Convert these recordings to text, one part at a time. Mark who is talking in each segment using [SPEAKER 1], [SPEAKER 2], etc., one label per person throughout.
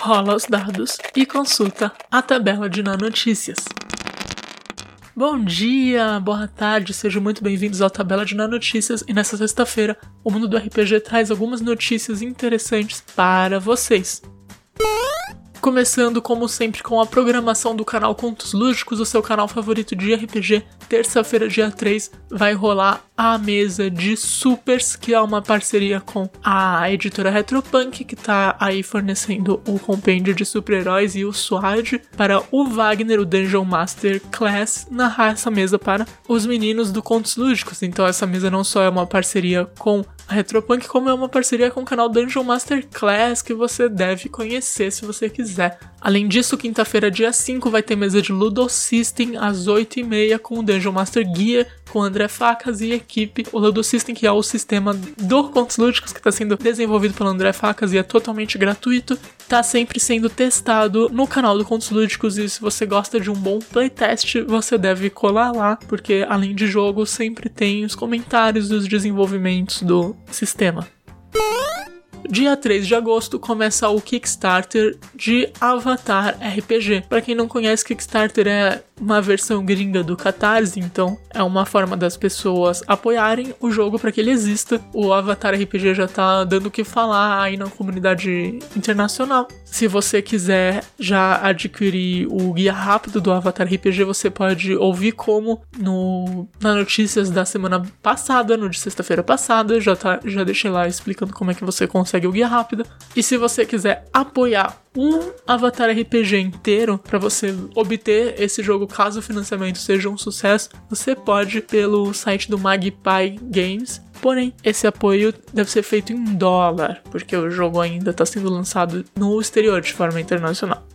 [SPEAKER 1] rola os dados e consulta a tabela de notícias. Bom dia, boa tarde, sejam muito bem-vindos ao Tabela de Notícias e nessa sexta-feira o mundo do RPG traz algumas notícias interessantes para vocês. Começando, como sempre, com a programação do canal Contos Lúdicos, o seu canal favorito de RPG. Terça-feira, dia 3, vai rolar a mesa de Supers, que é uma parceria com a editora Retropunk, que tá aí fornecendo o compêndio de super-heróis e o SWAD para o Wagner, o Dungeon Master Class, narrar essa mesa para os meninos do Contos Lúdicos. Então, essa mesa não só é uma parceria com a Retropunk, como é uma parceria com o canal Dungeon Master Class, que você deve conhecer se você quiser. Além disso, quinta-feira, dia 5, vai ter mesa de Ludo System às 8h30 com o Dungeon Master Gear, com André Facas e equipe. O Ludo System, que é o sistema do Contos Lúdicos que está sendo desenvolvido pelo André Facas e é totalmente gratuito, está sempre sendo testado no canal do Contos Lúdicos. E se você gosta de um bom playtest, você deve colar lá, porque além de jogo, sempre tem os comentários dos desenvolvimentos do sistema. Dia 3 de agosto começa o Kickstarter de Avatar RPG. Para quem não conhece, Kickstarter é uma versão gringa do Catarse, então é uma forma das pessoas apoiarem o jogo para que ele exista. O Avatar RPG já tá dando o que falar aí na comunidade internacional. Se você quiser já adquirir o guia rápido do Avatar RPG, você pode ouvir como no na notícias da semana passada, no de sexta-feira passada, já tá já deixei lá explicando como é que você consegue o guia rápido. E se você quiser apoiar um Avatar RPG inteiro para você obter esse jogo caso o financiamento seja um sucesso, você pode pelo site do Magpie Games. Porém, esse apoio deve ser feito em dólar, porque o jogo ainda está sendo lançado no exterior de forma internacional.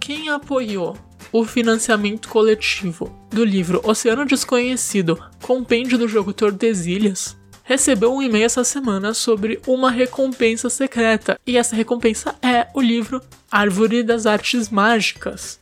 [SPEAKER 1] Quem apoiou o financiamento coletivo do livro Oceano Desconhecido, compêndio do jogo Tordesilhas, recebeu um e-mail essa semana sobre uma recompensa secreta, e essa recompensa é o livro Árvore das Artes Mágicas.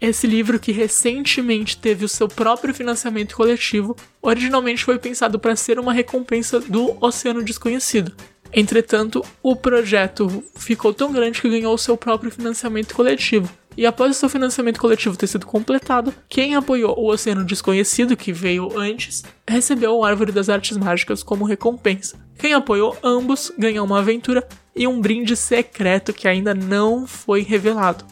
[SPEAKER 1] Esse livro que recentemente teve o seu próprio financiamento coletivo, originalmente foi pensado para ser uma recompensa do Oceano Desconhecido. Entretanto, o projeto ficou tão grande que ganhou o seu próprio financiamento coletivo. E após o seu financiamento coletivo ter sido completado, quem apoiou o Oceano Desconhecido, que veio antes, recebeu o Árvore das Artes Mágicas como recompensa. Quem apoiou ambos ganhou uma aventura e um brinde secreto que ainda não foi revelado.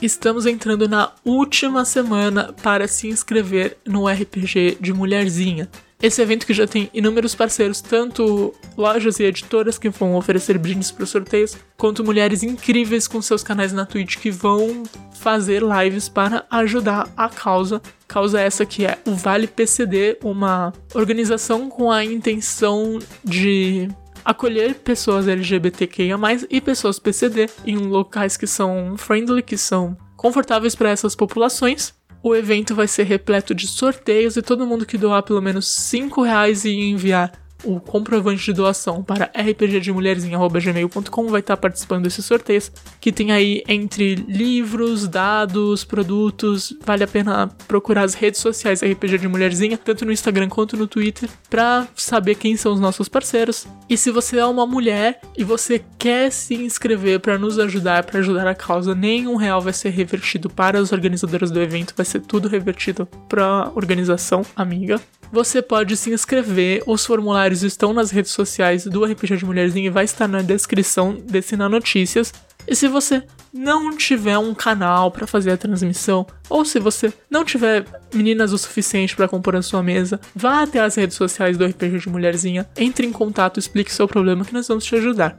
[SPEAKER 1] Estamos entrando na última semana para se inscrever no RPG de Mulherzinha. Esse evento que já tem inúmeros parceiros, tanto lojas e editoras que vão oferecer brindes para os sorteios, quanto mulheres incríveis com seus canais na Twitch que vão fazer lives para ajudar a causa. Causa essa que é o Vale PCD, uma organização com a intenção de acolher pessoas LGBTQIA+, e pessoas PCD em locais que são friendly, que são confortáveis para essas populações, o evento vai ser repleto de sorteios e todo mundo que doar pelo menos 5 reais e enviar o comprovante de doação para rpgdemulheres.gmail.com vai estar participando desses sorteios, que tem aí entre livros, dados, produtos. Vale a pena procurar as redes sociais RPG de Mulherzinha, tanto no Instagram quanto no Twitter, para saber quem são os nossos parceiros. E se você é uma mulher e você quer se inscrever para nos ajudar, para ajudar a causa, nenhum real vai ser revertido para os organizadores do evento, vai ser tudo revertido para a organização amiga você pode se inscrever. Os formulários estão nas redes sociais do RPG de Mulherzinha e vai estar na descrição desse na notícias. E se você não tiver um canal para fazer a transmissão, ou se você não tiver meninas o suficiente para compor a sua mesa, vá até as redes sociais do RPG de Mulherzinha, entre em contato, explique seu problema que nós vamos te ajudar.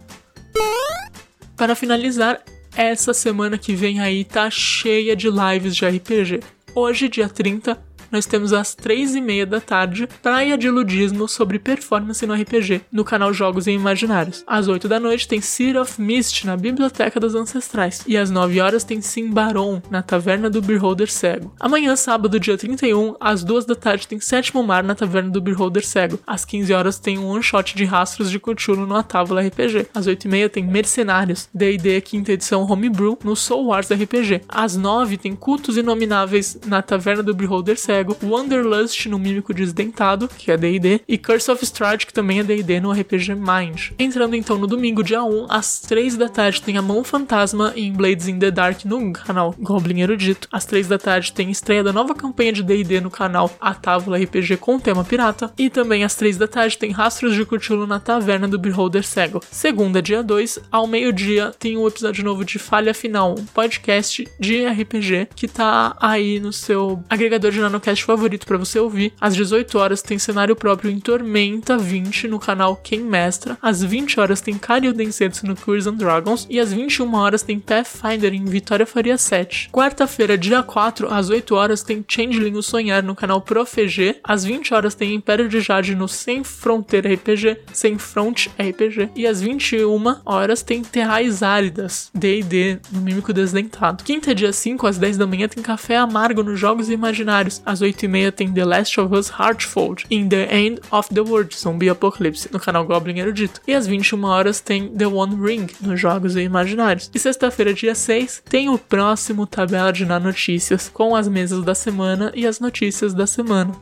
[SPEAKER 1] Para finalizar, essa semana que vem aí tá cheia de lives de RPG. Hoje, dia 30, nós temos às três e meia da tarde Praia de Ludismo sobre performance no RPG, no canal Jogos e Imaginários. Às 8 da noite tem Seed of Mist na Biblioteca dos Ancestrais. E às 9 horas tem Simbaron na Taverna do Beholder Cego. Amanhã, sábado, dia 31, às 2 da tarde tem Sétimo Mar na Taverna do Beholder Cego. Às 15 horas tem um one-shot de rastros de Cthulhu no Atávola RPG. Às 8 e meia tem Mercenários, D&D quinta edição Homebrew no Soul Wars RPG. Às 9 tem Cultos Inomináveis na Taverna do Beholder Cego Cego, Wanderlust no Mímico Desdentado, que é D&D, e Curse of Strahd, que também é D&D no RPG Mind. Entrando então no domingo, dia 1, às 3 da tarde, tem a Mão Fantasma em Blades in the Dark no canal Goblin Erudito. Às 3 da tarde tem estreia da nova campanha de D&D no canal A Távola RPG com tema pirata. E também às 3 da tarde tem Rastros de Cthulhu na Taverna do Beholder Cego. Segunda, dia 2, ao meio-dia, tem um episódio novo de Falha Final, um podcast de RPG que tá aí no seu agregador de nanocast favorito para você ouvir. Às 18 horas tem cenário próprio em Tormenta 20 no canal Quem Mestra. Às 20 horas tem Karyu Densetsu no Cures and Dragons. E às 21 horas tem Pathfinder em Vitória Faria 7. Quarta-feira, dia 4, às 8 horas tem Changeling o Sonhar no canal ProFG. Às 20 horas tem Império de Jade no Sem Fronteira RPG, Sem Front RPG. E às 21 horas tem Terrais Áridas, D&D, no Mímico Desdentado. Quinta, dia 5, às 10 da manhã tem Café Amargo nos Jogos Imaginários. Às 8 e meia tem The Last of Us Heartfold, In the End of the World, Zombie Apocalypse, no canal Goblin Erudito. E às 21 horas tem The One Ring, nos Jogos Imaginários. E sexta-feira, dia 6, tem o próximo Tabela de Na Notícias, com as mesas da semana e as notícias da semana.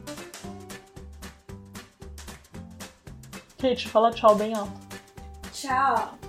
[SPEAKER 1] Kate, fala tchau bem alto.
[SPEAKER 2] Tchau.